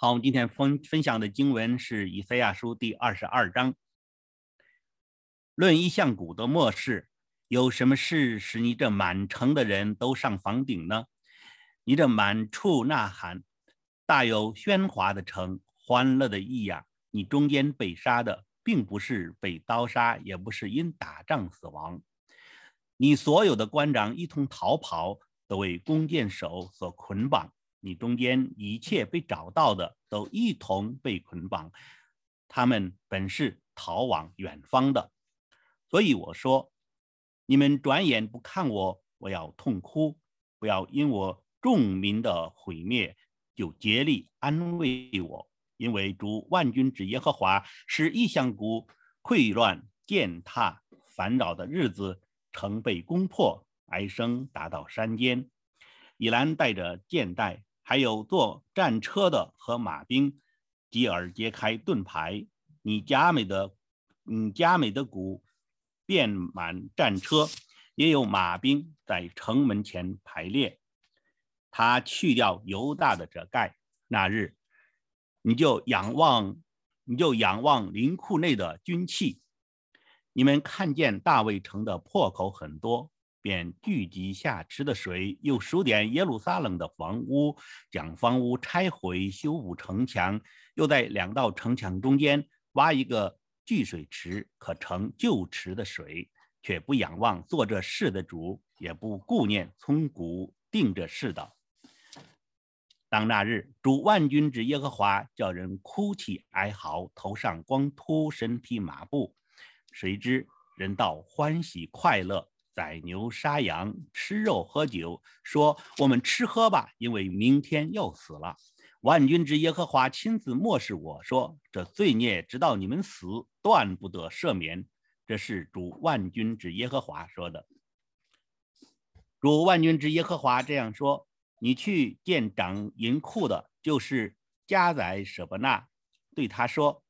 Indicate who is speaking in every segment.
Speaker 1: 好，我们今天分分享的经文是以赛亚书第二十二章。论一向谷的末世，有什么事使你这满城的人都上房顶呢？你这满处呐喊、大有喧哗的城，欢乐的意呀！你中间被杀的，并不是被刀杀，也不是因打仗死亡。你所有的官长一同逃跑，都为弓箭手所捆绑。你中间一切被找到的都一同被捆绑，他们本是逃往远方的，所以我说，你们转眼不看我，我要痛哭，不要因我众民的毁灭就竭力安慰我，因为主万军之耶和华使异象谷溃乱践踏烦扰的日子，城被攻破，哀声达到山间，以兰带着箭袋。还有坐战车的和马兵，继而揭开盾牌。你佳美的，嗯，佳美的鼓遍满战车，也有马兵在城门前排列。他去掉犹大的遮盖，那日你就仰望，你就仰望林库内的军器。你们看见大卫城的破口很多。便聚集下池的水，又数点耶路撒冷的房屋，将房屋拆毁，修补城墙，又在两道城墙中间挖一个聚水池，可盛旧池的水，却不仰望做这事的主，也不顾念从古定这事的。当那日，主万军之耶和华叫人哭泣哀嚎，头上光秃，身披麻布，谁知人道欢喜快乐。宰牛杀羊，吃肉喝酒，说：“我们吃喝吧，因为明天要死了。”万军之耶和华亲自漠视我说：“这罪孽直到你们死，断不得赦免。”这是主万军之耶和华说的。主万军之耶和华这样说：“你去见长银库的，就是加宰舍伯纳，对他说：‘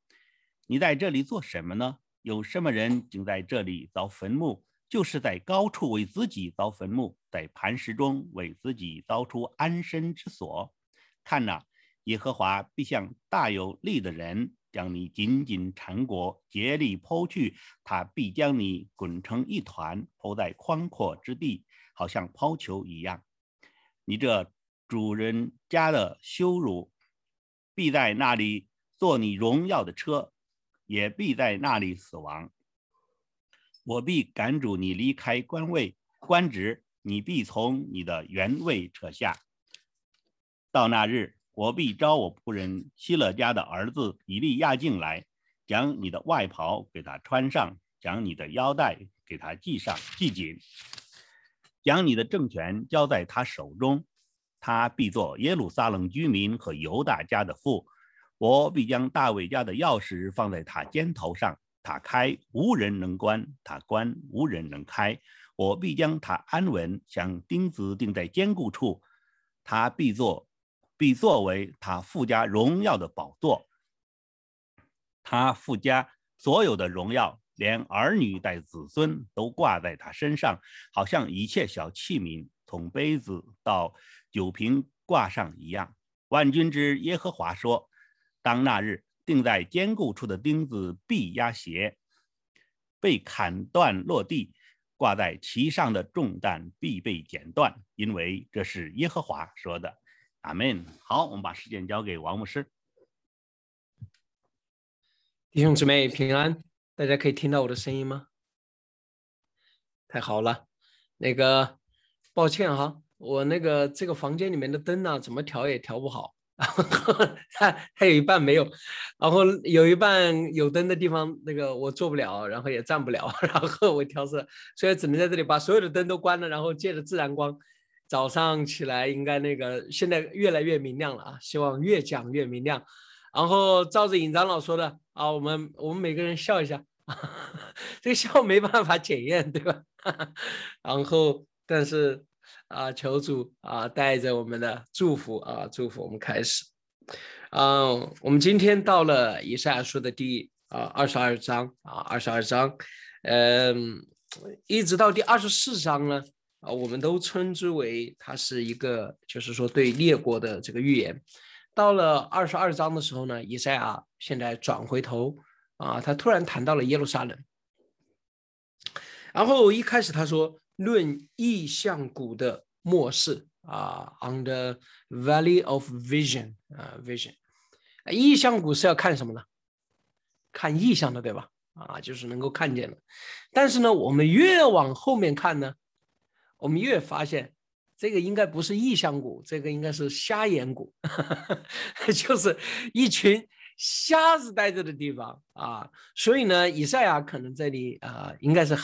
Speaker 1: 你在这里做什么呢？有什么人竟在这里凿坟墓？’”就是在高处为自己凿坟墓，在磐石中为自己凿出安身之所。看呐，耶和华必像大有力的人，将你紧紧缠裹，竭力抛去。他必将你滚成一团，抛在宽阔之地，好像抛球一样。你这主人家的羞辱，必在那里坐你荣耀的车，也必在那里死亡。我必赶主你离开官位官职，你必从你的原位撤下。到那日，我必招我仆人希勒家的儿子以利亚进来，将你的外袍给他穿上，将你的腰带给他系上系紧，将你的政权交在他手中，他必做耶路撒冷居民和犹大家的父。我必将大卫家的钥匙放在他肩头上。塔开无人能关，他关无人能开。我必将他安稳，像钉子钉在坚固处。他必作，必作为他附加荣耀的宝座。他附加所有的荣耀，连儿女带子孙都挂在他身上，好像一切小器皿，从杯子到酒瓶挂上一样。万军之耶和华说：“当那日。”钉在坚固处的钉子必压斜，被砍断落地；挂在其上的重担必被剪断，因为这是耶和华说的。阿门。好，我们把时间交给王牧师。
Speaker 2: 弟兄姊妹平安，大家可以听到我的声音吗？太好了，那个抱歉哈，我那个这个房间里面的灯呢，怎么调也调不好。然后它它有一半没有，然后有一半有灯的地方，那个我做不了，然后也站不了，然后我调色，所以只能在这里把所有的灯都关了，然后借着自然光，早上起来应该那个现在越来越明亮了啊，希望越讲越明亮。然后照着尹长老说的啊，我们我们每个人笑一下，这个笑没办法检验，对吧？然后但是。啊，求主啊，带着我们的祝福啊，祝福我们开始。嗯，我们今天到了以赛亚书的第啊二十二章啊，二十二章，嗯，一直到第二十四章呢啊，我们都称之为它是一个，就是说对列国的这个预言。到了二十二章的时候呢，以赛亚现在转回头啊，他突然谈到了耶路撒冷。然后一开始他说论意象谷的末世啊，on the valley of vision 啊，vision，意象谷是要看什么呢？看意象的，对吧？啊，就是能够看见的。但是呢，我们越往后面看呢，我们越发现这个应该不是意象谷，这个应该是瞎眼谷，就是一群瞎子待着的地方啊。所以呢，以赛亚可能这里啊，应该是。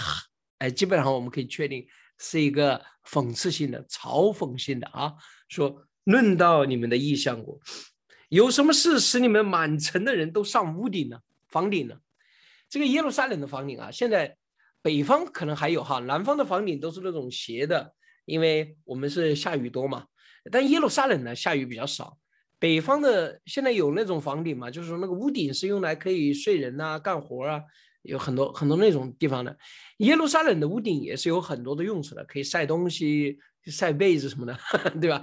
Speaker 2: 哎，基本上我们可以确定是一个讽刺性的、嘲讽性的啊。说论到你们的意象国，有什么事使你们满城的人都上屋顶呢？房顶呢？这个耶路撒冷的房顶啊，现在北方可能还有哈，南方的房顶都是那种斜的，因为我们是下雨多嘛。但耶路撒冷呢，下雨比较少。北方的现在有那种房顶嘛，就是说那个屋顶是用来可以睡人呐、干活啊。有很多很多那种地方的，耶路撒冷的屋顶也是有很多的用处的，可以晒东西、晒被子什么的，对吧？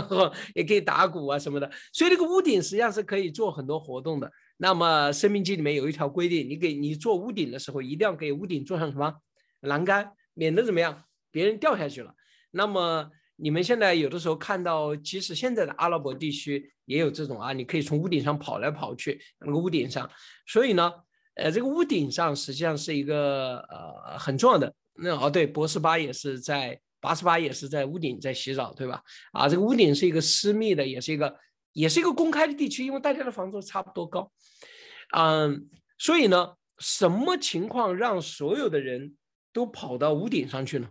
Speaker 2: 也可以打鼓啊什么的，所以这个屋顶实际上是可以做很多活动的。那么《生命记》里面有一条规定，你给你做屋顶的时候，一定要给屋顶做上什么栏杆，免得怎么样，别人掉下去了。那么你们现在有的时候看到，即使现在的阿拉伯地区也有这种啊，你可以从屋顶上跑来跑去，那个屋顶上，所以呢。呃，这个屋顶上实际上是一个呃很重要的。那哦，对，博士八也是在八十八也是在屋顶在洗澡，对吧？啊，这个屋顶是一个私密的，也是一个也是一个公开的地区，因为大家的房子差不多高。嗯，所以呢，什么情况让所有的人都跑到屋顶上去呢？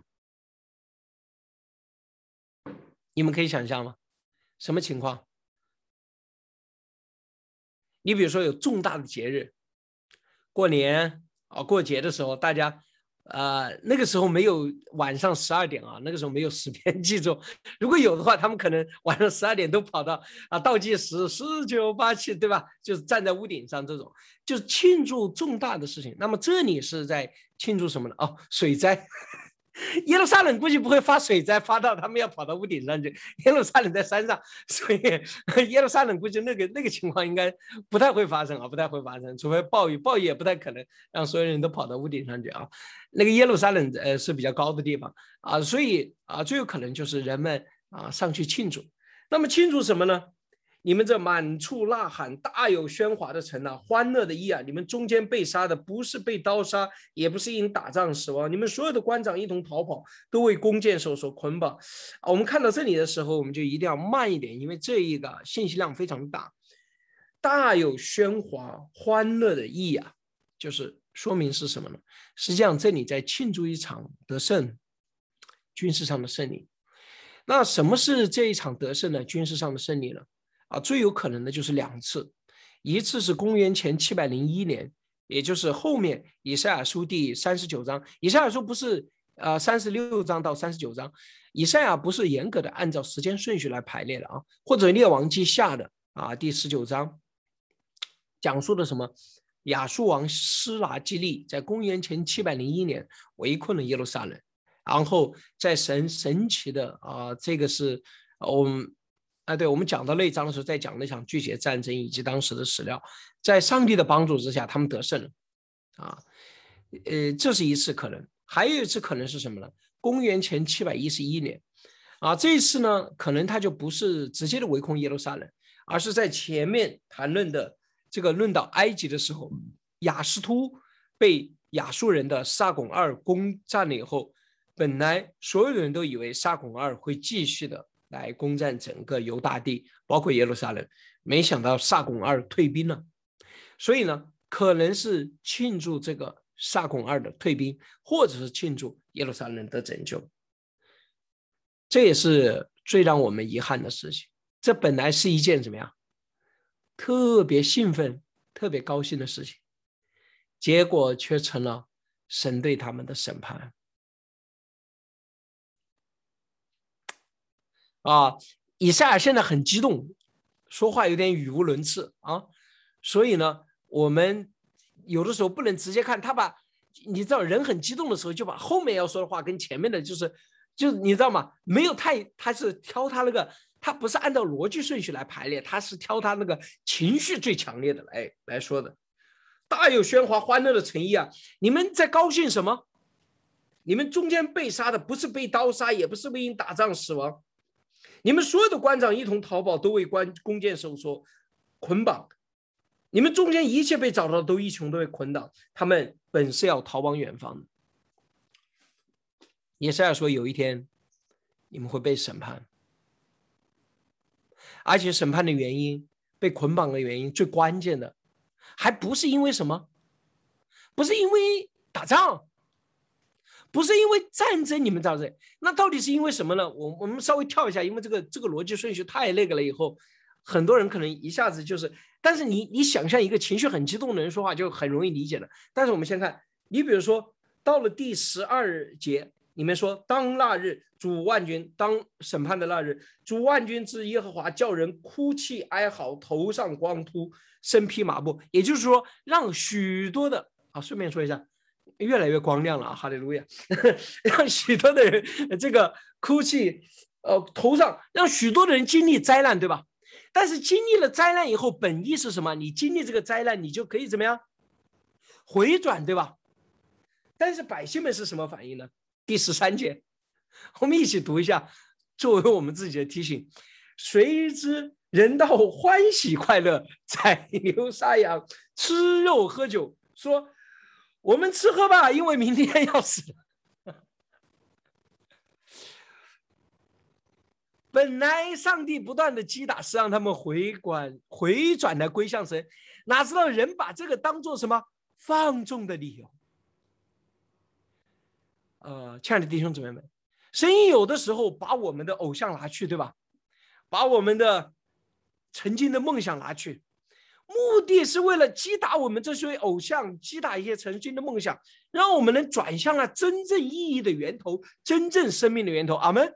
Speaker 2: 你们可以想象吗？什么情况？你比如说有重大的节日。过年啊，过节的时候，大家，呃，那个时候没有晚上十二点啊，那个时候没有时间记住。如果有的话，他们可能晚上十二点都跑到啊倒计时十九八七，对吧？就是站在屋顶上这种，就是庆祝重大的事情。那么这里是在庆祝什么呢？哦，水灾。耶路撒冷估计不会发水灾，发到他们要跑到屋顶上去。耶路撒冷在山上，所以耶路撒冷估计那个那个情况应该不太会发生啊，不太会发生，除非暴雨，暴雨也不太可能让所有人都跑到屋顶上去啊。那个耶路撒冷呃是比较高的地方啊，所以啊最有可能就是人们啊上去庆祝。那么庆祝什么呢？你们这满处呐喊、大有喧哗的城呐，欢乐的意啊！你们中间被杀的不是被刀杀，也不是因打仗死亡，你们所有的官长一同逃跑，都为弓箭手所捆绑。我们看到这里的时候，我们就一定要慢一点，因为这一个信息量非常大。大有喧哗、欢乐的意啊，就是说明是什么呢？实际上这里在庆祝一场得胜，军事上的胜利。那什么是这一场得胜呢军事上的胜利呢？啊，最有可能的就是两次，一次是公元前七百零一年，也就是后面以赛亚书第三十九章。以赛亚书不是呃三十六章到三十九章，以赛亚不是严格的按照时间顺序来排列的啊，或者列王记下的啊第十九章，讲述的什么？亚述王施拿基利在公元前七百零一年围困了耶路撒冷，然后在神神奇的啊，这个是我们。啊，对，我们讲到那一章的时候，在讲那场巨血战争以及当时的史料，在上帝的帮助之下，他们得胜了。啊，呃，这是一次可能，还有一次可能是什么呢？公元前七百一十一年，啊，这一次呢，可能他就不是直接的围攻耶路撒冷，而是在前面谈论的这个论到埃及的时候，雅斯突被亚述人的撒拱二攻占了以后，本来所有的人都以为撒拱二会继续的。来攻占整个犹大地，包括耶路撒冷。没想到萨拱二退兵了，所以呢，可能是庆祝这个萨拱二的退兵，或者是庆祝耶路撒冷的拯救。这也是最让我们遗憾的事情。这本来是一件怎么样，特别兴奋、特别高兴的事情，结果却成了神对他们的审判。啊，以赛尔现在很激动，说话有点语无伦次啊，所以呢，我们有的时候不能直接看他把，你知道人很激动的时候，就把后面要说的话跟前面的就是，就你知道吗？没有太，他是挑他那个他不是按照逻辑顺序来排列，他是挑他那个情绪最强烈的来来说的。大有喧哗欢乐的诚意啊！你们在高兴什么？你们中间被杀的不是被刀杀，也不是为因打仗死亡。你们所有的官长一同逃跑，都为关弓箭手所捆绑。你们中间一切被找到的都一穷都被捆绑。他们本是要逃往远方的。也是要说有一天，你们会被审判。而且审判的原因，被捆绑的原因，最关键的，还不是因为什么，不是因为打仗，不是因为战争，你们知道这，那到底是因为什么呢？我我们稍微跳一下，因为这个这个逻辑顺序太那个了，以后很多人可能一下子就是，但是你你想象一个情绪很激动的人说话，就很容易理解了。但是我们先看，你比如说到了第十二节。你们说，当那日主万军当审判的那日，主万军之耶和华叫人哭泣哀嚎，头上光秃，身披麻布。也就是说，让许多的啊，顺便说一下，越来越光亮了啊，哈利路亚！让许多的人这个哭泣，呃，头上让许多的人经历灾难，对吧？但是经历了灾难以后，本意是什么？你经历这个灾难，你就可以怎么样回转，对吧？但是百姓们是什么反应呢？第十三节，我们一起读一下，作为我们自己的提醒。谁知人道欢喜快乐，宰牛杀羊，吃肉喝酒，说我们吃喝吧，因为明天要死。本来上帝不断的击打，是让他们回转回转来归向神，哪知道人把这个当做什么放纵的理由。呃，亲爱的弟兄姊妹们，神有的时候把我们的偶像拿去，对吧？把我们的曾经的梦想拿去，目的是为了击打我们这些偶像，击打一些曾经的梦想，让我们能转向了真正意义的源头，真正生命的源头。阿门。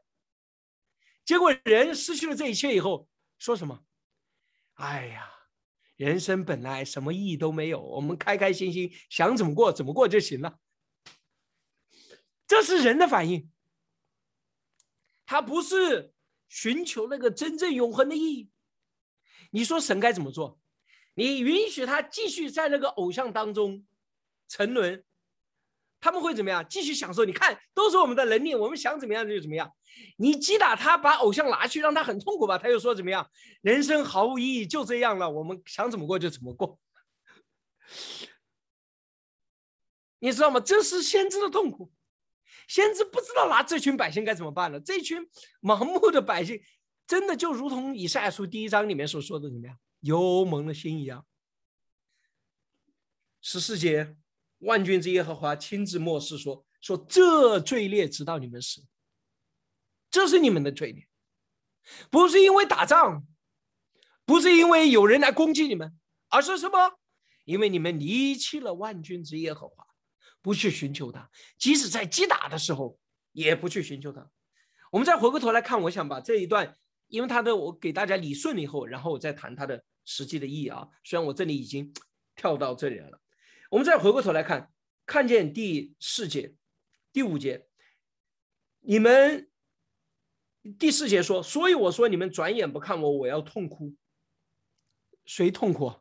Speaker 2: 结果人失去了这一切以后，说什么？哎呀，人生本来什么意义都没有，我们开开心心想怎么过怎么过就行了。这是人的反应，他不是寻求那个真正永恒的意义。你说神该怎么做？你允许他继续在那个偶像当中沉沦，他们会怎么样？继续享受？你看，都是我们的能力，我们想怎么样就怎么样。你击打他，把偶像拿去，让他很痛苦吧？他又说怎么样？人生毫无意义，就这样了。我们想怎么过就怎么过。你知道吗？这是先知的痛苦。先知不知道拿这群百姓该怎么办了。这群盲目的百姓，真的就如同以赛亚书第一章里面所说的怎么样，油蒙了心一样。十四节，万军之耶和华亲自漠视说：“说这罪孽直到你们死，这是你们的罪孽，不是因为打仗，不是因为有人来攻击你们，而是什么？因为你们离弃了万军之耶和华。”不去寻求他，即使在击打的时候，也不去寻求他。我们再回过头来看，我想把这一段，因为他的我给大家理顺了以后，然后我再谈他的实际的意义啊。虽然我这里已经跳到这里来了，我们再回过头来看，看见第四节、第五节，你们第四节说，所以我说你们转眼不看我，我要痛哭。谁痛苦？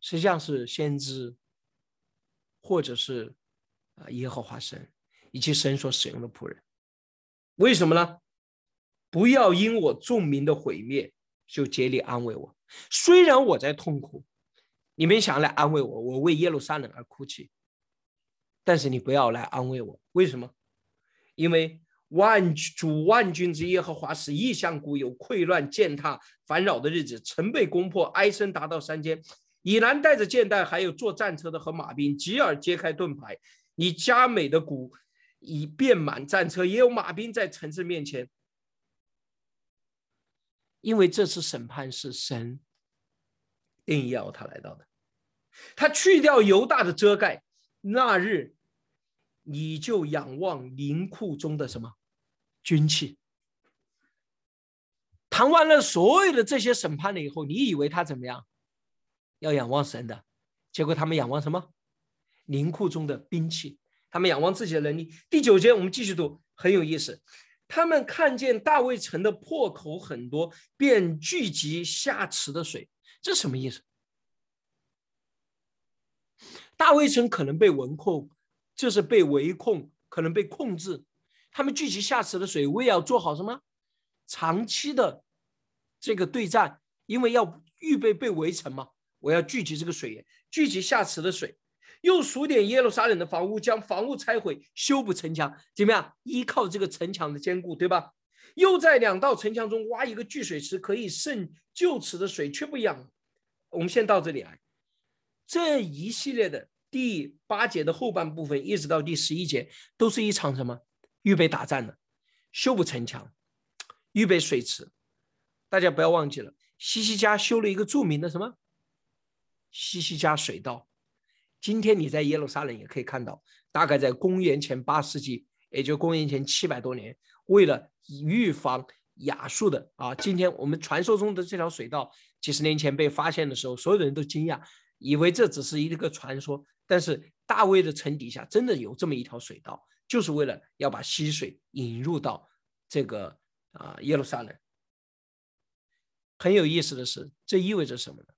Speaker 2: 实际上是先知，或者是啊耶和华神以及神所使用的仆人。为什么呢？不要因我众民的毁灭就竭力安慰我。虽然我在痛苦，你们想来安慰我，我为耶路撒冷而哭泣，但是你不要来安慰我。为什么？因为万主万军之耶和华使异象古有溃乱践踏烦扰的日子，城被攻破，哀声达到山间。以南带着箭袋，还有坐战车的和马兵；吉尔揭开盾牌，你佳美的鼓已遍满战车，也有马兵在城市面前。因为这次审判是神定要他来到的，他去掉犹大的遮盖，那日你就仰望灵库中的什么军器。谈完了所有的这些审判了以后，你以为他怎么样？要仰望神的，结果他们仰望什么？灵库中的兵器，他们仰望自己的能力。第九节，我们继续读，很有意思。他们看见大卫城的破口很多，便聚集下池的水。这什么意思？大卫城可能被围控，就是被围控，可能被控制。他们聚集下池的水，为要做好什么？长期的这个对战，因为要预备被围城嘛。我要聚集这个水源，聚集下池的水，又数点耶路撒冷的房屋，将房屋拆毁，修补城墙，怎么样？依靠这个城墙的坚固，对吧？又在两道城墙中挖一个聚水池，可以渗旧池的水，却不一样。我们先到这里来，这一系列的第八节的后半部分，一直到第十一节，都是一场什么？预备打仗的，修补城墙，预备水池。大家不要忘记了，西西家修了一个著名的什么？西西家水道。今天你在耶路撒冷也可以看到，大概在公元前八世纪，也就公元前七百多年，为了预防亚述的啊，今天我们传说中的这条水道，几十年前被发现的时候，所有的人都惊讶，以为这只是一个传说。但是大卫的城底下真的有这么一条水道。就是为了要把溪水引入到这个啊耶路撒冷。很有意思的是，这意味着什么呢？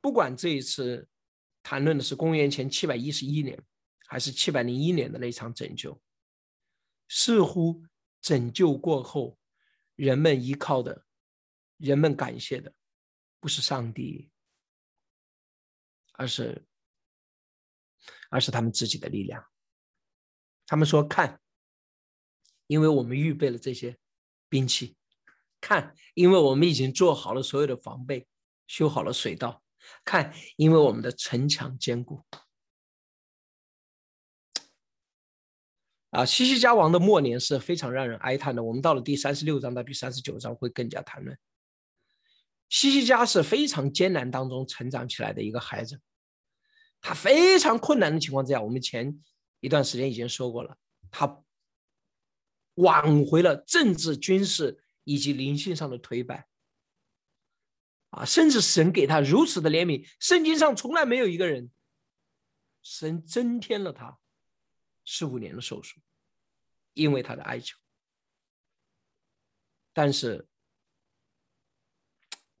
Speaker 2: 不管这一次谈论的是公元前七百一十一年，还是七百零一年的那场拯救，似乎拯救过后，人们依靠的、人们感谢的，不是上帝，而是而是他们自己的力量。他们说：“看，因为我们预备了这些兵器；看，因为我们已经做好了所有的防备，修好了水道；看，因为我们的城墙坚固。”啊，西西家王的末年是非常让人哀叹的。我们到了第三十六章到第三十九章会更加谈论。西西家是非常艰难当中成长起来的一个孩子，他非常困难的情况之下，我们前。一段时间已经说过了，他挽回了政治、军事以及灵性上的颓败，啊，甚至神给他如此的怜悯，圣经上从来没有一个人，神增添了他十五年的寿数，因为他的哀求。但是，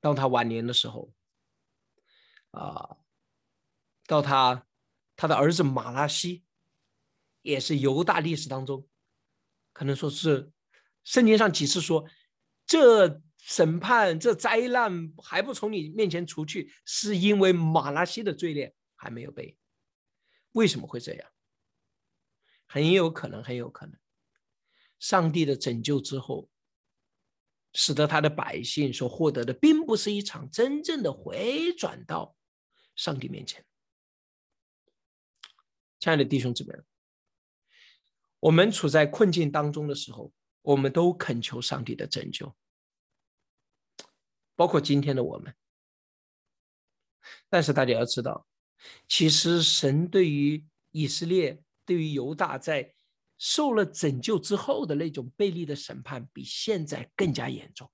Speaker 2: 当他晚年的时候，啊，到他他的儿子马拉西。也是犹大历史当中，可能说是圣经上几次说，这审判这灾难还不从你面前除去，是因为马拉西的罪孽还没有被。为什么会这样？很有可能，很有可能，上帝的拯救之后，使得他的百姓所获得的，并不是一场真正的回转到上帝面前。亲爱的弟兄姊妹。我们处在困境当中的时候，我们都恳求上帝的拯救，包括今天的我们。但是大家要知道，其实神对于以色列、对于犹大在受了拯救之后的那种背离的审判，比现在更加严重。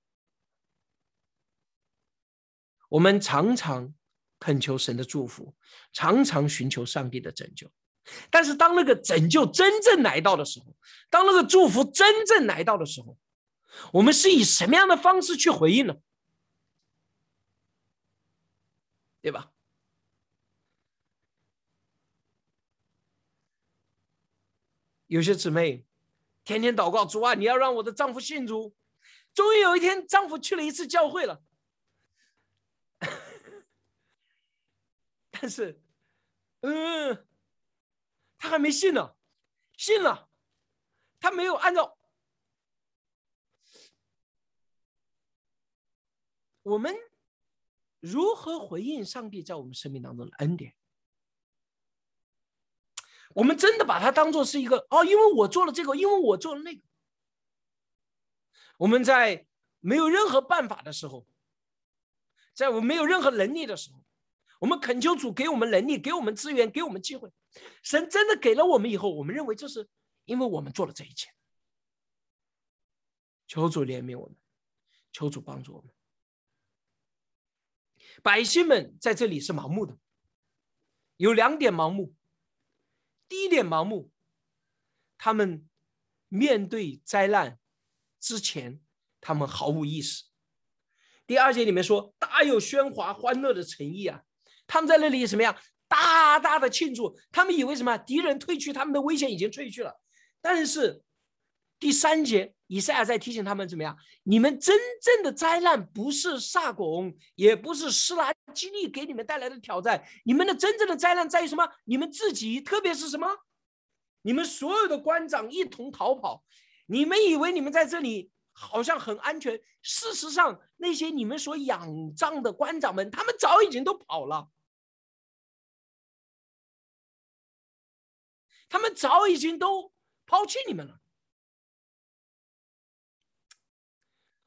Speaker 2: 我们常常恳求神的祝福，常常寻求上帝的拯救。但是当那个拯救真正来到的时候，当那个祝福真正来到的时候，我们是以什么样的方式去回应呢？对吧？有些姊妹天天祷告主啊，你要让我的丈夫信主。终于有一天，丈夫去了一次教会了，但是，嗯。他还没信呢，信了，他没有按照我们如何回应上帝在我们生命当中的恩典？我们真的把它当做是一个哦，因为我做了这个，因为我做了那个。我们在没有任何办法的时候，在我们没有任何能力的时候。我们恳求主给我们能力，给我们资源，给我们机会。神真的给了我们以后，我们认为这是因为我们做了这一切。求主怜悯我们，求主帮助我们。百姓们在这里是盲目的，有两点盲目。第一点盲目，他们面对灾难之前，他们毫无意识。第二节里面说，大有喧哗欢乐的诚意啊，他们在那里什么呀？大大的庆祝，他们以为什么？敌人退去，他们的危险已经退去了。但是第三节，以赛亚在提醒他们怎么样？你们真正的灾难不是萨拱，也不是施拉基利给你们带来的挑战，你们的真正的灾难在于什么？你们自己，特别是什么？你们所有的官长一同逃跑，你们以为你们在这里好像很安全，事实上，那些你们所仰仗的官长们，他们早已经都跑了。他们早已经都抛弃你们了。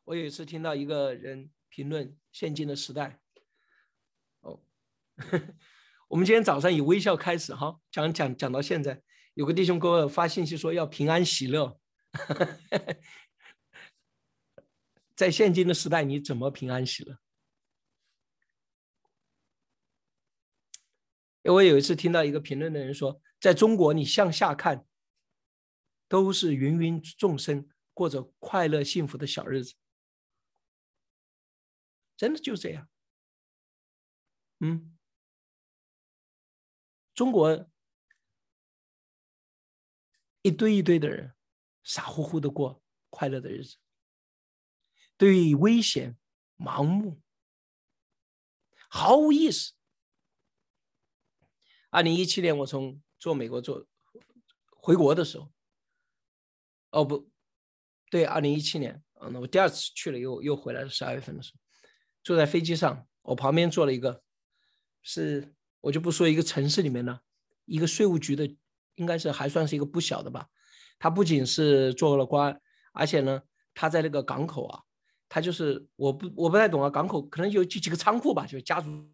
Speaker 2: 我有一次听到一个人评论现今的时代，哦，我们今天早上以微笑开始哈，讲讲讲到现在，有个弟兄给我发信息说要平安喜乐，在现今的时代你怎么平安喜乐？我有一次听到一个评论的人说。在中国，你向下看，都是芸芸众生过着快乐幸福的小日子，真的就这样。嗯，中国一堆一堆的人傻乎乎的过快乐的日子，对危险盲目，毫无意识。二零一七年，我从做美国做回国的时候，哦不，对，二零一七年，嗯，那我第二次去了，又又回来了，十二月份的时候，坐在飞机上，我旁边坐了一个，是我就不说一个城市里面的，一个税务局的，应该是还算是一个不小的吧，他不仅是做了官，而且呢，他在那个港口啊，他就是我不我不太懂啊，港口可能有几几个仓库吧，就是家族。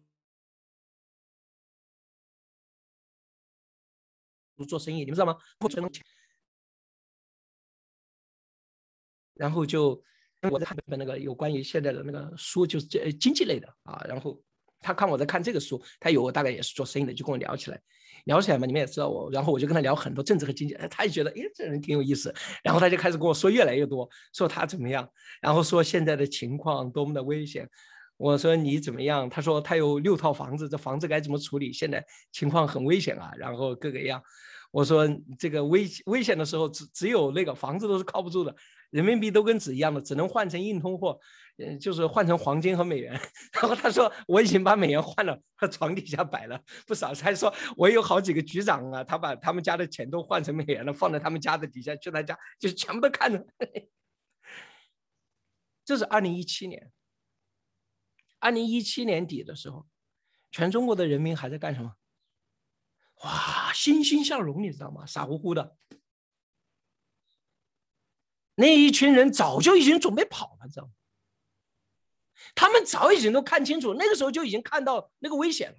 Speaker 2: 做生意，你们知道吗？不存，然后就我在看一本那个有关于现在的那个书，就是这经济类的啊。然后他看我在看这个书，他有我大概也是做生意的，就跟我聊起来，聊起来嘛，你们也知道我。然后我就跟他聊很多政治和经济，他也觉得哎这人挺有意思。然后他就开始跟我说越来越多，说他怎么样，然后说现在的情况多么的危险。我说你怎么样？他说他有六套房子，这房子该怎么处理？现在情况很危险啊，然后各个样。我说这个危危险的时候，只只有那个房子都是靠不住的，人民币都跟纸一样的，只能换成硬通货，嗯，就是换成黄金和美元。然后他说我已经把美元换了，他床底下摆了不少。他说我有好几个局长啊，他把他们家的钱都换成美元了，放在他们家的底下，去他家就全部都看着。这是二零一七年。二零一七年底的时候，全中国的人民还在干什么？哇，欣欣向荣，你知道吗？傻乎乎的，那一群人早就已经准备跑了，知道吗？他们早已经都看清楚，那个时候就已经看到那个危险了。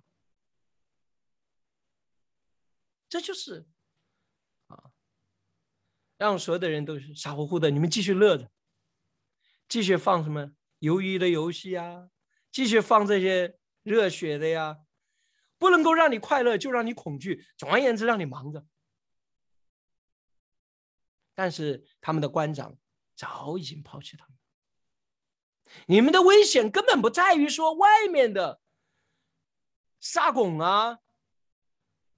Speaker 2: 这就是啊，让所有的人都是傻乎乎的。你们继续乐着，继续放什么鱿鱼的游戏啊？继续放这些热血的呀，不能够让你快乐，就让你恐惧。总而言之，让你忙着。但是他们的官长早已经抛弃他们。你们的危险根本不在于说外面的沙拱啊、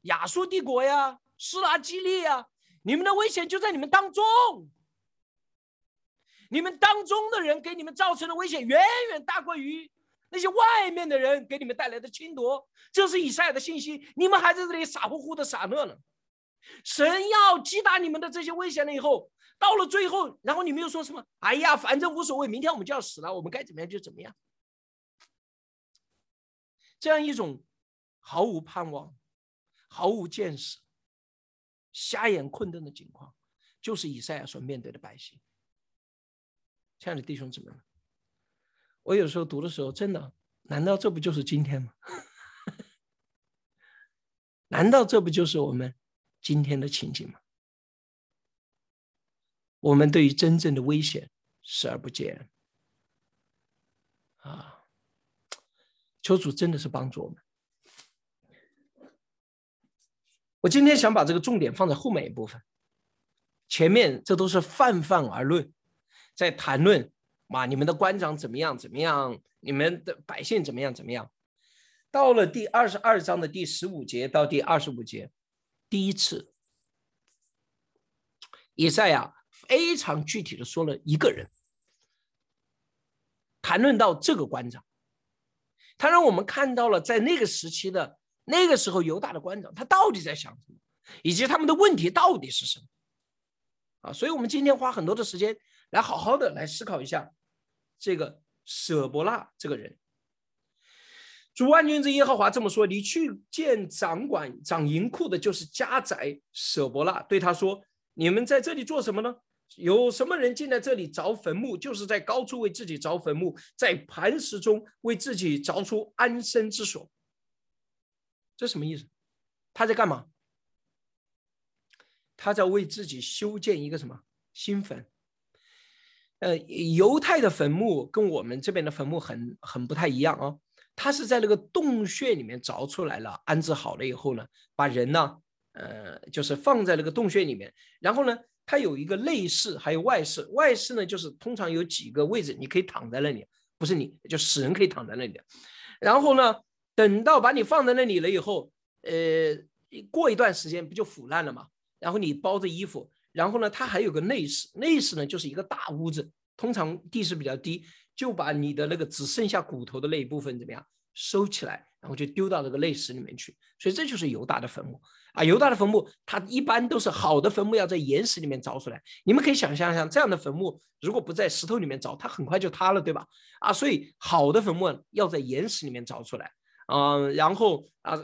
Speaker 2: 亚述帝国呀、施拉基利呀，你们的危险就在你们当中。你们当中的人给你们造成的危险远远大过于。那些外面的人给你们带来的侵夺，这是以赛亚的信息。你们还在这里傻乎乎的傻乐呢。神要击打你们的这些危险了以后，到了最后，然后你们又说什么？哎呀，反正无所谓，明天我们就要死了，我们该怎么样就怎么样。这样一种毫无盼望、毫无见识、瞎眼困顿的境况，就是以赛亚所面对的百姓。亲爱的弟兄姊妹们。我有时候读的时候，真的，难道这不就是今天吗？难道这不就是我们今天的情景吗？我们对于真正的危险视而不见啊！求主真的是帮助我们。我今天想把这个重点放在后面一部分，前面这都是泛泛而论，在谈论嘛，你们的官长怎么样怎么样，你们的百姓怎么样怎么样。到了第二十二章的第十五节到第二十五节，第一次，以赛亚非常具体的说了一个人，谈论到这个官长，他让我们看到了在那个时期的那个时候犹大的官长，他到底在想什么，以及他们的问题到底是什么。啊，所以，我们今天花很多的时间来好好的来思考一下这个舍伯纳这个人。主万军之耶和华这么说：“你去见掌管掌银库的，就是家宰舍伯纳，对他说：你们在这里做什么呢？有什么人进来这里凿坟墓？就是在高处为自己凿坟墓，在磐石中为自己凿出安身之所。这什么意思？他在干嘛？”他在为自己修建一个什么新坟？呃，犹太的坟墓跟我们这边的坟墓很很不太一样啊。他是在那个洞穴里面凿出来了，安置好了以后呢，把人呢，呃，就是放在那个洞穴里面。然后呢，它有一个内室，还有外室。外室呢，就是通常有几个位置，你可以躺在那里，不是你就死人可以躺在那里。然后呢，等到把你放在那里了以后，呃，过一段时间不就腐烂了吗？然后你包着衣服，然后呢，它还有个内室，内室呢就是一个大屋子，通常地势比较低，就把你的那个只剩下骨头的那一部分怎么样收起来，然后就丢到这个内室里面去。所以这就是犹大的坟墓啊，犹大的坟墓它一般都是好的坟墓要在岩石里面凿出来。你们可以想象一下，这样的坟墓如果不在石头里面凿，它很快就塌了，对吧？啊，所以好的坟墓要在岩石里面凿出来啊，然后啊。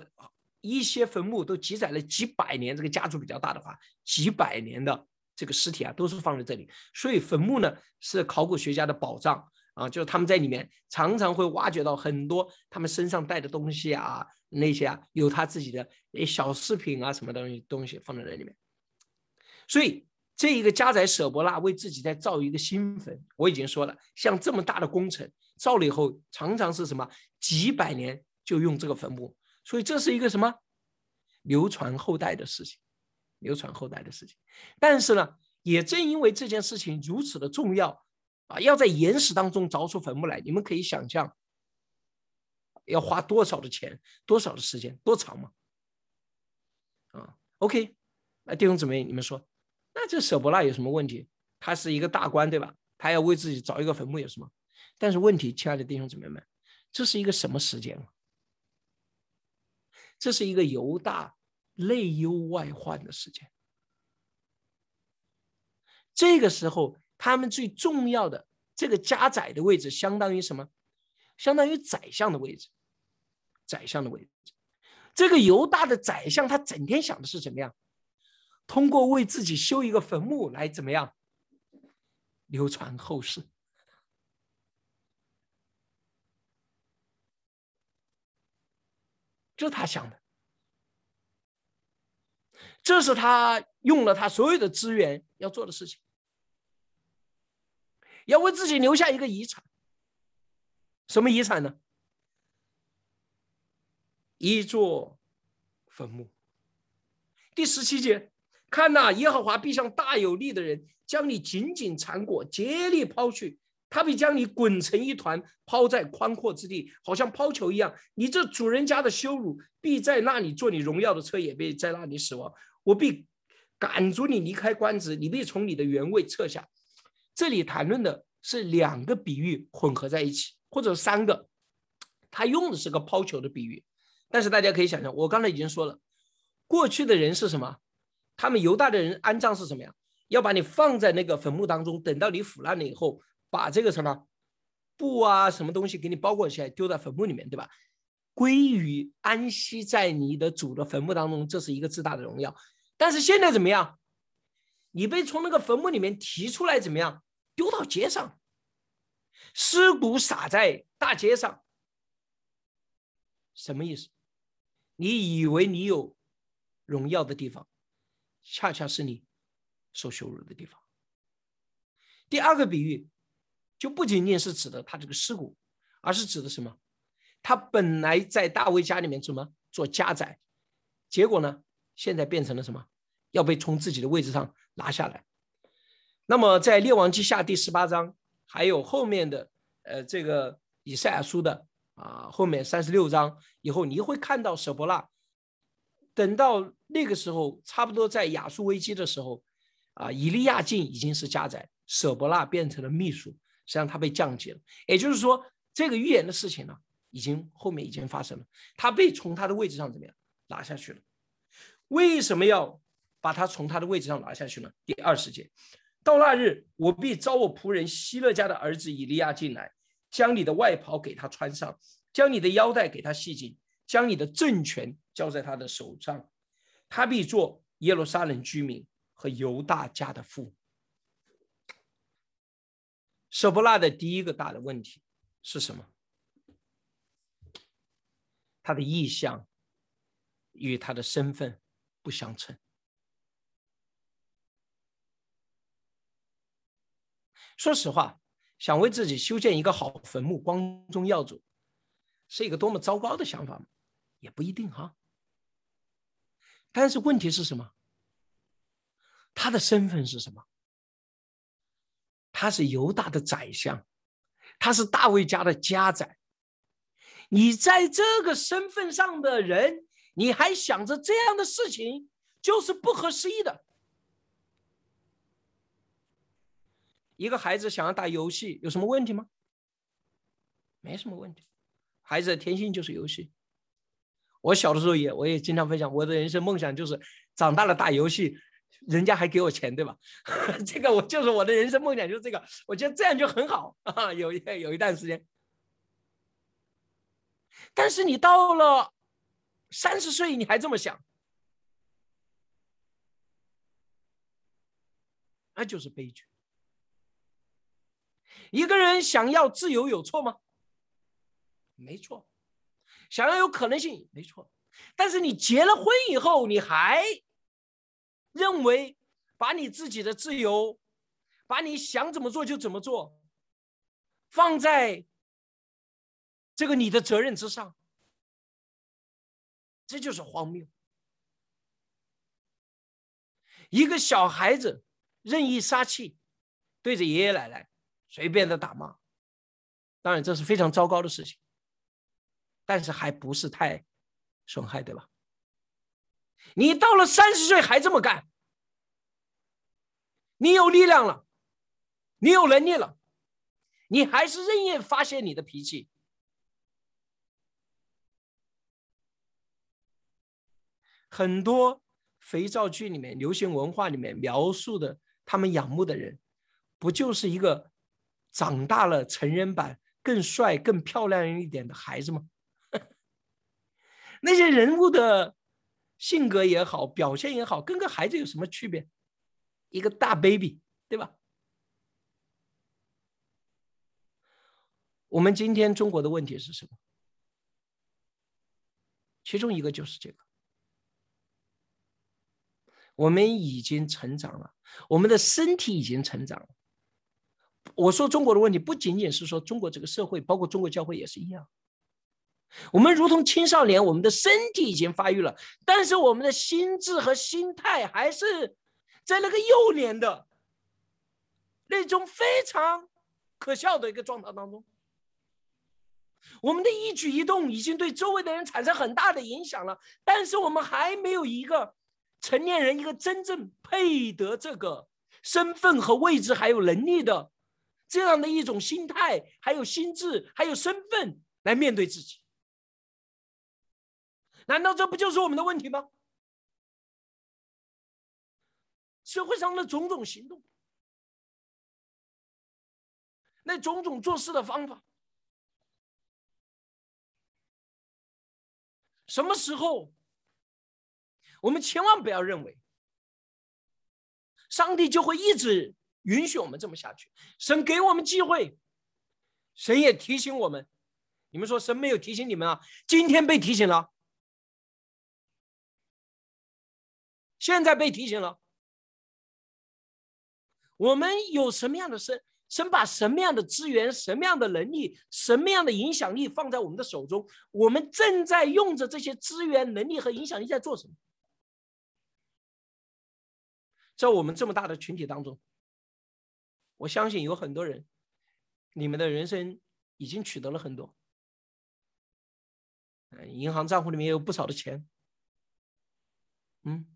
Speaker 2: 一些坟墓都记载了几百年，这个家族比较大的话，几百年的这个尸体啊，都是放在这里。所以坟墓呢是考古学家的宝藏啊，就是他们在里面常常会挖掘到很多他们身上带的东西啊，那些啊有他自己的小饰品啊，什么东西东西放在那里面。所以这一个家宅舍伯纳为自己在造一个新坟，我已经说了，像这么大的工程造了以后，常常是什么几百年就用这个坟墓。所以这是一个什么流传后代的事情，流传后代的事情。但是呢，也正因为这件事情如此的重要要在岩石当中凿出坟墓来，你们可以想象要花多少的钱、多少的时间、多长吗？啊，OK，那弟兄姊妹，你们说，那这舍伯纳有什么问题？他是一个大官，对吧？他要为自己凿一个坟墓有什么？但是问题，亲爱的弟兄姊妹们，这是一个什么时间啊？这是一个犹大内忧外患的时间。这个时候，他们最重要的这个家宰的位置，相当于什么？相当于宰相的位置。宰相的位置，这个犹大的宰相，他整天想的是怎么样？通过为自己修一个坟墓来怎么样流传后世？这是他想的，这是他用了他所有的资源要做的事情，要为自己留下一个遗产。什么遗产呢？一座坟墓。第十七节，看呐，耶和华必像大有力的人，将你紧紧缠裹，竭力抛去。他必将你滚成一团，抛在宽阔之地，好像抛球一样。你这主人家的羞辱，必在那里做你荣耀的车，也必在那里死亡。我必赶逐你离开官职，你必从你的原位撤下。这里谈论的是两个比喻混合在一起，或者三个。他用的是个抛球的比喻，但是大家可以想象，我刚才已经说了，过去的人是什么？他们犹大的人安葬是什么呀？要把你放在那个坟墓当中，等到你腐烂了以后。把这个什么布啊，什么东西给你包裹起来，丢在坟墓里面，对吧？归于安息在你的主的坟墓当中，这是一个自大的荣耀。但是现在怎么样？你被从那个坟墓里面提出来，怎么样？丢到街上，尸骨撒在大街上，什么意思？你以为你有荣耀的地方，恰恰是你受羞辱的地方。第二个比喻。就不仅仅是指的他这个尸骨，而是指的什么？他本来在大卫家里面怎么做家宰，结果呢，现在变成了什么？要被从自己的位置上拿下来，那么在列王记下第十八章，还有后面的呃这个以赛亚书的啊后面三十六章以后，你会看到舍伯纳。等到那个时候，差不多在亚述危机的时候，啊，以利亚敬已经是家宰，舍伯纳变成了秘书，实际上他被降级了。也就是说，这个预言的事情呢，已经后面已经发生了，他被从他的位置上怎么样拿下去了？为什么要把他从他的位置上拿下去呢？第二十节，到那日，我必招我仆人希勒家的儿子以利亚进来，将你的外袍给他穿上，将你的腰带给他系紧。将你的政权交在他的手上，他必做耶路撒冷居民和犹大家的父。舍不拉的第一个大的问题是什么？他的意向与他的身份不相称。说实话，想为自己修建一个好坟墓，光宗耀祖，是一个多么糟糕的想法吗？也不一定哈，但是问题是什么？他的身份是什么？他是犹大的宰相，他是大卫家的家宰。你在这个身份上的人，你还想着这样的事情，就是不合时宜的。一个孩子想要打游戏，有什么问题吗？没什么问题，孩子的天性就是游戏。我小的时候也，我也经常分享我的人生梦想，就是长大了打游戏，人家还给我钱，对吧？这个我就是我的人生梦想，就是这个。我觉得这样就很好 啊，有一有一段时间。但是你到了三十岁，你还这么想，那就是悲剧。一个人想要自由有错吗？没错。想要有可能性，没错，但是你结了婚以后，你还认为把你自己的自由，把你想怎么做就怎么做，放在这个你的责任之上，这就是荒谬。一个小孩子任意撒气，对着爷爷奶奶随便的打骂，当然这是非常糟糕的事情。但是还不是太损害，对吧？你到了三十岁还这么干，你有力量了，你有能力了，你还是任意发泄你的脾气。很多肥皂剧里面、流行文化里面描述的他们仰慕的人，不就是一个长大了成人版、更帅、更漂亮一点的孩子吗？那些人物的性格也好，表现也好，跟个孩子有什么区别？一个大 baby，对吧？我们今天中国的问题是什么？其中一个就是这个：我们已经成长了，我们的身体已经成长了。我说中国的问题，不仅仅是说中国这个社会，包括中国教会也是一样。我们如同青少年，我们的身体已经发育了，但是我们的心智和心态还是在那个幼年的那种非常可笑的一个状态当中。我们的一举一动已经对周围的人产生很大的影响了，但是我们还没有一个成年人，一个真正配得这个身份和位置还有能力的这样的一种心态，还有心智，还有身份来面对自己。难道这不就是我们的问题吗？社会上的种种行动，那种种做事的方法，什么时候？我们千万不要认为，上帝就会一直允许我们这么下去。神给我们机会，神也提醒我们。你们说神没有提醒你们啊？今天被提醒了。现在被提醒了，我们有什么样的神？神把什么样的资源、什么样的能力、什么样的影响力放在我们的手中？我们正在用着这些资源、能力和影响力在做什么？在我们这么大的群体当中，我相信有很多人，你们的人生已经取得了很多，银行账户里面有不少的钱，嗯，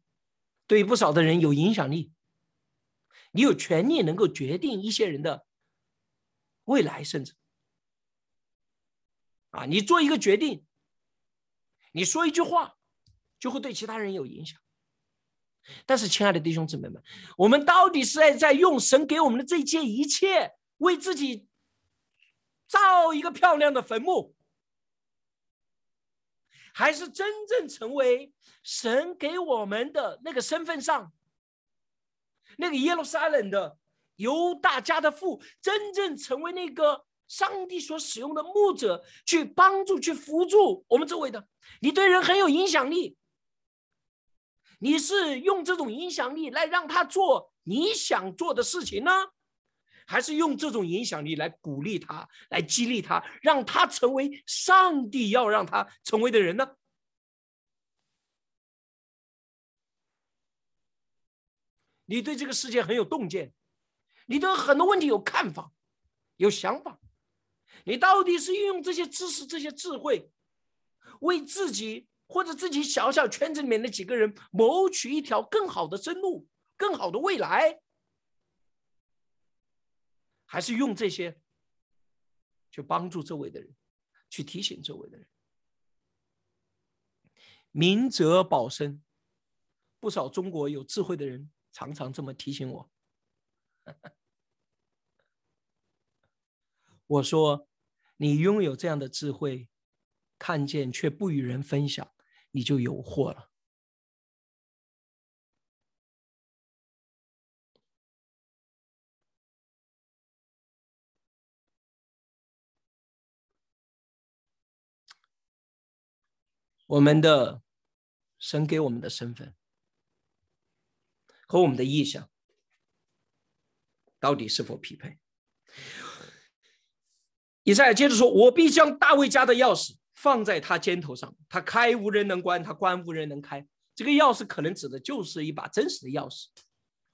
Speaker 2: 对不少的人有影响力，你有权利能够决定一些人的未来，甚至，啊，你做一个决定，你说一句话，就会对其他人有影响。但是，亲爱的弟兄姊妹们，我们到底是在在用神给我们的这一切一切，为自己造一个漂亮的坟墓，还是真正成为神给我们的那个身份上，那个耶路撒冷的犹大家的父，真正成为那个上帝所使用的牧者，去帮助、去辅助我们周围的？你对人很有影响力。你是用这种影响力来让他做你想做的事情呢，还是用这种影响力来鼓励他、来激励他，让他成为上帝要让他成为的人呢？你对这个世界很有洞见，你对很多问题有看法、有想法，你到底是运用这些知识、这些智慧，为自己？或者自己小小圈子里面的几个人谋取一条更好的生路、更好的未来，还是用这些去帮助周围的人，去提醒周围的人，明哲保身。不少中国有智慧的人常常这么提醒我。我说：“你拥有这样的智慧，看见却不与人分享。”你就有祸了。我们的神给我们的身份和我们的意向，到底是否匹配？以赛亚接着说：“我必将大卫家的钥匙。”放在他肩头上，他开无人能关，他关无人能开。这个钥匙可能指的就是一把真实的钥匙，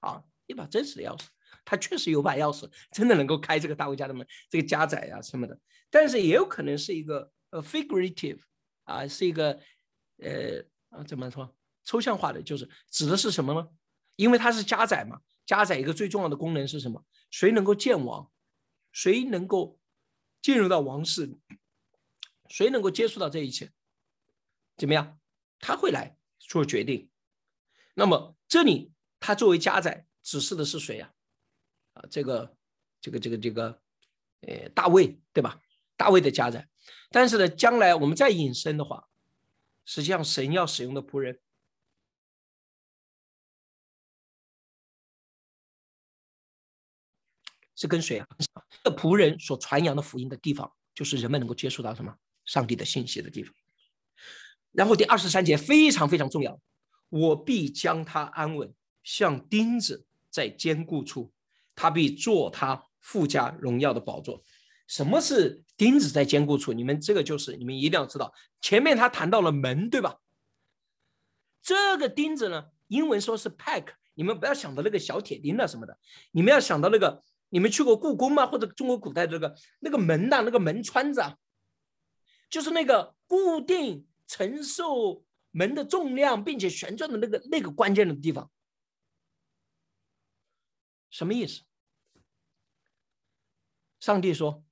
Speaker 2: 啊，一把真实的钥匙。他确实有把钥匙，真的能够开这个大卫家的门，这个家宅啊什么的。但是也有可能是一个呃 figurative，啊，是一个呃啊怎么说抽象化的，就是指的是什么呢？因为它是家宅嘛，家宅一个最重要的功能是什么？谁能够见王？谁能够进入到王室？谁能够接触到这一切？怎么样？他会来做决定。那么这里他作为家宰指示的是谁呀？啊，这个，这个，这个，这个，呃，大卫对吧？大卫的家宰。但是呢，将来我们再引申的话，实际上神要使用的仆人是跟谁啊？这仆人所传扬的福音的地方，就是人们能够接触到什么？上帝的信息的地方，然后第二十三节非常非常重要，我必将他安稳，像钉子在坚固处，他必做他附加荣耀的宝座。什么是钉子在坚固处？你们这个就是你们一定要知道。前面他谈到了门，对吧？这个钉子呢，英文说是 pack，你们不要想到那个小铁钉了什么的，你们要想到那个，你们去过故宫吗？或者中国古代这个那个门呐，那个门窗子啊。就是那个固定承受门的重量，并且旋转的那个那个关键的地方，什么意思？上帝说：“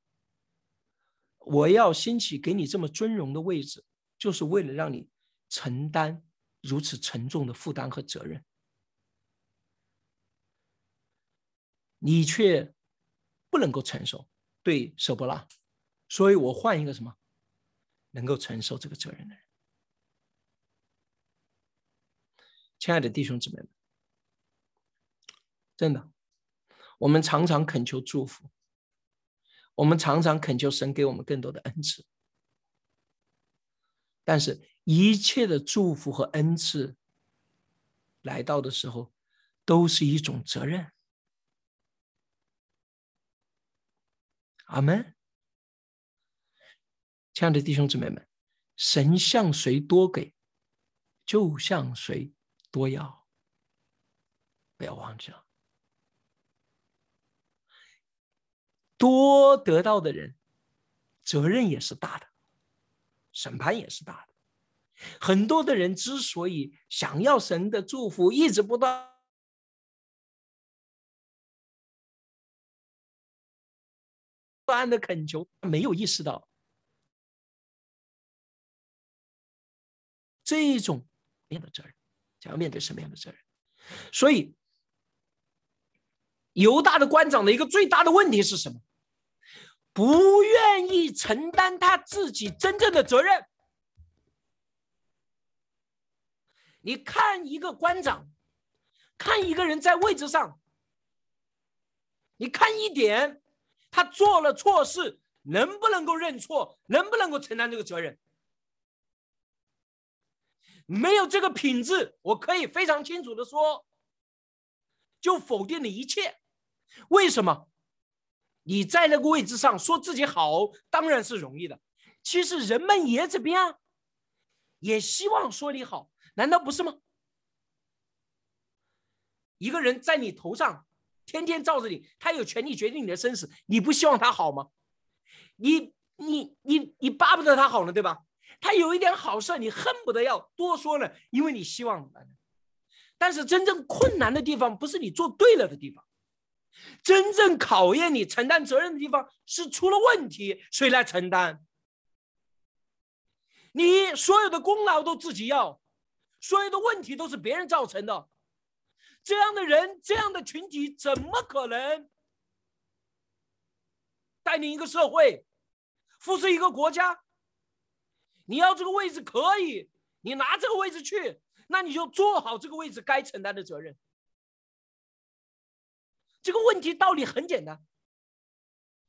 Speaker 2: 我要兴起给你这么尊荣的位置，就是为了让你承担如此沉重的负担和责任，你却不能够承受。”对，舍伯拉，所以我换一个什么？能够承受这个责任的人，亲爱的弟兄姊妹们，真的，我们常常恳求祝福，我们常常恳求神给我们更多的恩赐，但是，一切的祝福和恩赐来到的时候，都是一种责任。阿门。亲爱的弟兄姊妹们，神向谁多给，就向谁多要，不要忘记了。多得到的人，责任也是大的，审判也是大的。很多的人之所以想要神的祝福，一直不断。不断的恳求，没有意识到这一种面的责任，将要面对什么样的责任？所以，犹大的官长的一个最大的问题是什么？不愿意承担他自己真正的责任。你看一个官长，看一个人在位置上，你看一点。他做了错事，能不能够认错？能不能够承担这个责任？没有这个品质，我可以非常清楚的说，就否定了一切。为什么？你在那个位置上说自己好，当然是容易的。其实人们也怎么样，也希望说你好，难道不是吗？一个人在你头上。天天罩着你，他有权利决定你的生死，你不希望他好吗？你你你你巴不得他好呢，对吧？他有一点好事，你恨不得要多说呢，因为你希望。但是真正困难的地方不是你做对了的地方，真正考验你承担责任的地方是出了问题，谁来承担？你所有的功劳都自己要，所有的问题都是别人造成的。这样的人，这样的群体，怎么可能带领一个社会、扶持一个国家？你要这个位置可以，你拿这个位置去，那你就做好这个位置该承担的责任。这个问题道理很简单，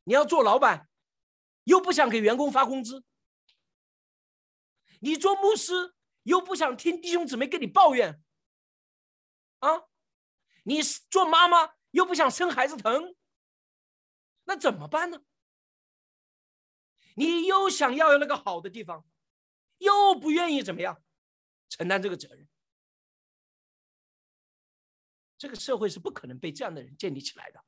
Speaker 2: 你要做老板，又不想给员工发工资；你做牧师，又不想听弟兄姊妹跟你抱怨，啊？你做妈妈又不想生孩子疼，那怎么办呢？你又想要那个好的地方，又不愿意怎么样承担这个责任。这个社会是不可能被这样的人建立起来的。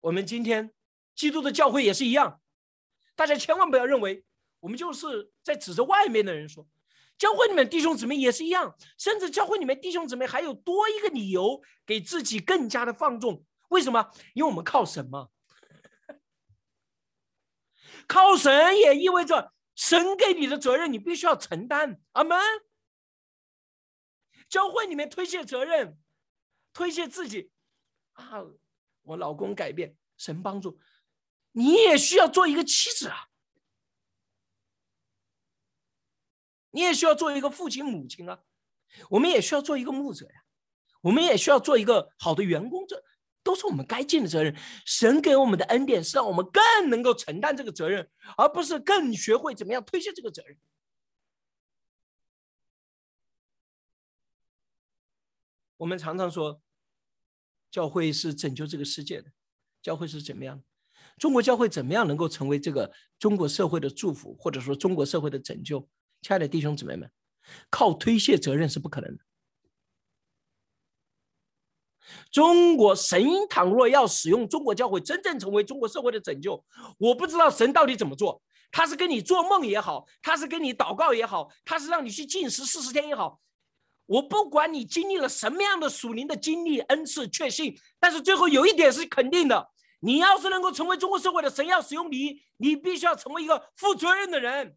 Speaker 2: 我们今天基督的教会也是一样，大家千万不要认为我们就是在指着外面的人说。教会里面弟兄姊妹也是一样，甚至教会里面弟兄姊妹还有多一个理由，给自己更加的放纵。为什么？因为我们靠什么。靠神也意味着神给你的责任，你必须要承担。阿门。教会里面推卸责任，推卸自己啊，我老公改变，神帮助，你也需要做一个妻子啊。你也需要做一个父亲母亲啊，我们也需要做一个牧者呀，我们也需要做一个好的员工，这都是我们该尽的责任。神给我们的恩典是让我们更能够承担这个责任，而不是更学会怎么样推卸这个责任。我们常常说，教会是拯救这个世界的，教会是怎么样？中国教会怎么样能够成为这个中国社会的祝福，或者说中国社会的拯救？亲爱的弟兄姊妹们，靠推卸责任是不可能的。中国神倘若要使用中国教会真正成为中国社会的拯救，我不知道神到底怎么做。他是跟你做梦也好，他是跟你祷告也好，他是让你去禁食四十天也好，我不管你经历了什么样的属灵的经历、恩赐、确信，但是最后有一点是肯定的：你要是能够成为中国社会的神要使用你，你必须要成为一个负责任的人。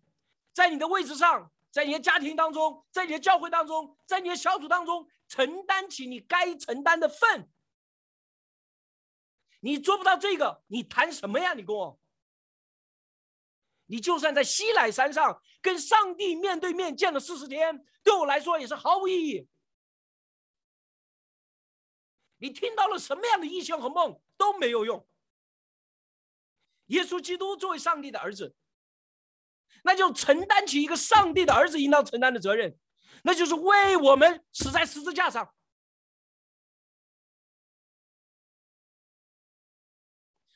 Speaker 2: 在你的位置上，在你的家庭当中，在你的教会当中，在你的小组当中，承担起你该承担的份。你做不到这个，你谈什么呀？你跟我，你就算在西乃山上跟上帝面对面见了四十天，对我来说也是毫无意义。你听到了什么样的意象和梦都没有用。耶稣基督作为上帝的儿子。那就承担起一个上帝的儿子应当承担的责任，那就是为我们死在十字架上。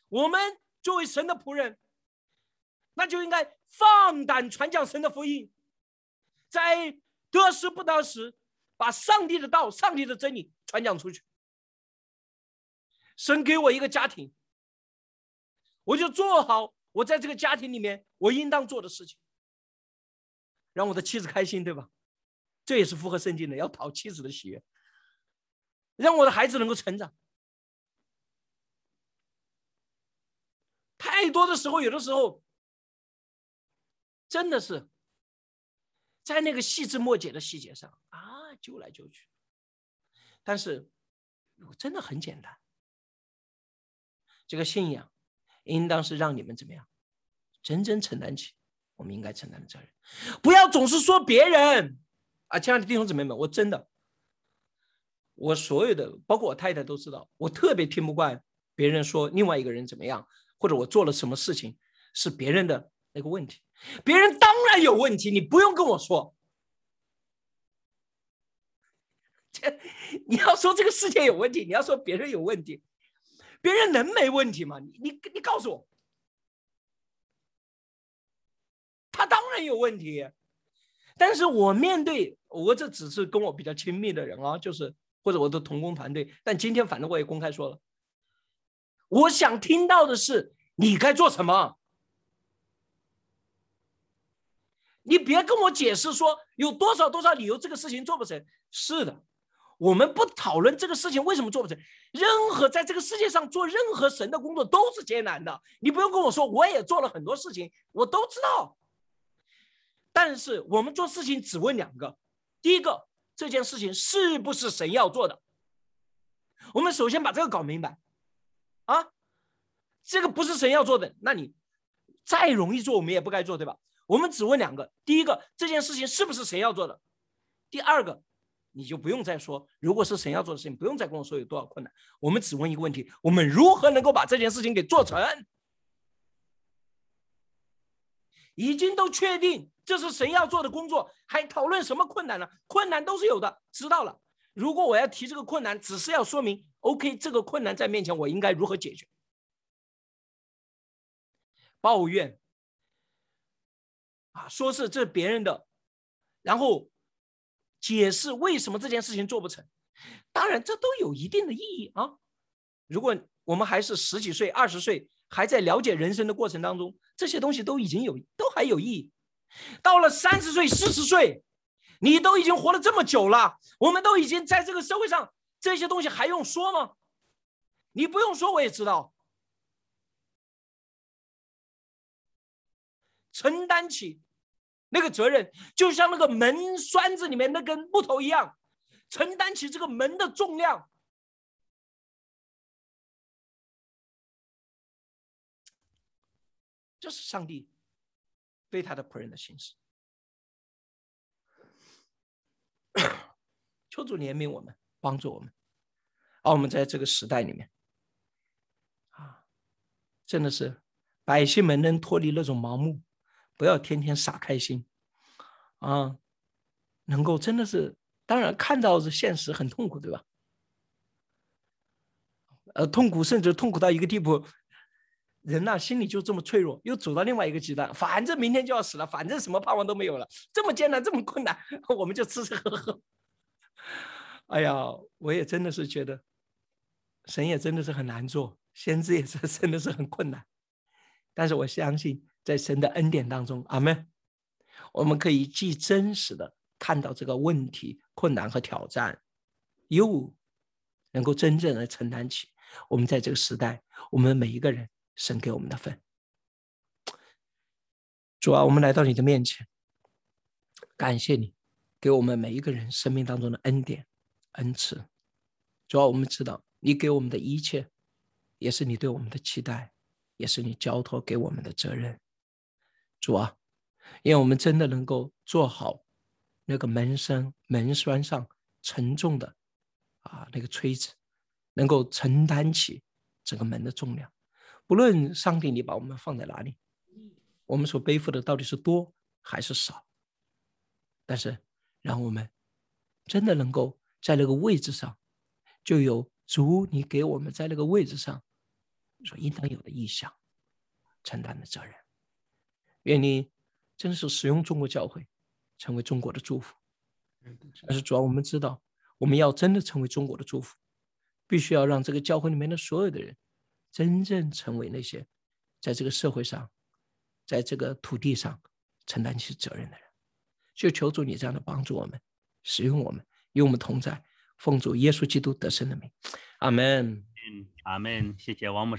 Speaker 2: 我们作为神的仆人，那就应该放胆传讲神的福音，在得失不得时，把上帝的道、上帝的真理传讲出去。神给我一个家庭，我就做好我在这个家庭里面我应当做的事情，让我的妻子开心，对吧？这也是符合圣经的，要讨妻子的喜悦，让我的孩子能够成长。太多的时候，有的时候真的是在那个细枝末节的细节上啊，揪来揪去。但是真的很简单，这个信仰应当是让你们怎么样，真正承担起我们应该承担的责任，不要总是说别人啊，亲爱的弟兄姊妹们，我真的，我所有的包括我太太都知道，我特别听不惯别人说另外一个人怎么样。或者我做了什么事情是别人的那个问题，别人当然有问题，你不用跟我说。切你要说这个世界有问题，你要说别人有问题，别人能没问题吗？你你你告诉我，他当然有问题，但是我面对我这只是跟我比较亲密的人啊，就是或者我的同工团队，但今天反正我也公开说了。我想听到的是你该做什么。你别跟我解释说有多少多少理由这个事情做不成。是的，我们不讨论这个事情为什么做不成。任何在这个世界上做任何神的工作都是艰难的。你不用跟我说，我也做了很多事情，我都知道。但是我们做事情只问两个：第一个，这件事情是不是神要做的？我们首先把这个搞明白。啊，这个不是神要做的，那你再容易做，我们也不该做，对吧？我们只问两个：第一个，这件事情是不是神要做的？第二个，你就不用再说，如果是神要做的事情，不用再跟我说有多少困难。我们只问一个问题：我们如何能够把这件事情给做成？已经都确定这是神要做的工作，还讨论什么困难呢？困难都是有的，知道了。如果我要提这个困难，只是要说明。OK，这个困难在面前，我应该如何解决？抱怨啊，说是这是别人的，然后解释为什么这件事情做不成。当然，这都有一定的意义啊。如果我们还是十几岁、二十岁，还在了解人生的过程当中，这些东西都已经有，都还有意义。到了三十岁、四十岁，你都已经活了这么久了，我们都已经在这个社会上。这些东西还用说吗？你不用说，我也知道。承担起那个责任，就像那个门栓子里面那根木头一样，承担起这个门的重量。这是上帝对他的仆人的心思。求主怜悯我们。帮助我们，而我们在这个时代里面，啊，真的是百姓们能脱离那种盲目，不要天天傻开心，啊，能够真的是，当然看到是现实很痛苦，对吧？呃，痛苦甚至痛苦到一个地步，人呐心里就这么脆弱，又走到另外一个极端，反正明天就要死了，反正什么盼望都没有了，这么艰难，这么困难，我们就吃吃喝喝。哎呀，我也真的是觉得，神也真的是很难做，先知也是 真的是很困难。但是我相信，在神的恩典当中，阿门。我们可以既真实的看到这个问题、困难和挑战，又能够真正的承担起我们在这个时代，我们每一个人神给我们的份。主啊，我们来到你的面前，感谢你给我们每一个人生命当中的恩典。恩赐，主要我们知道，你给我们的一切，也是你对我们的期待，也是你交托给我们的责任。主啊，因为我们真的能够做好那个门生门栓上沉重的啊那个锤子，能够承担起整个门的重量。不论上帝你把我们放在哪里，我们所背负的到底是多还是少，但是让我们真的能够。在那个位置上，就有足你给我们在那个位置上所应当有的意向，承担的责任。愿你真是使用中国教会，成为中国的祝福。但是主要我们知道，我们要真的成为中国的祝福，必须要让这个教会里面的所有的人，真正成为那些在这个社会上，在这个土地上承担起责任的人。就求主你这样的帮助我们，使用我们，与我们同在，奉主耶稣基督得胜的名，阿门。
Speaker 1: 阿门。谢谢王牧。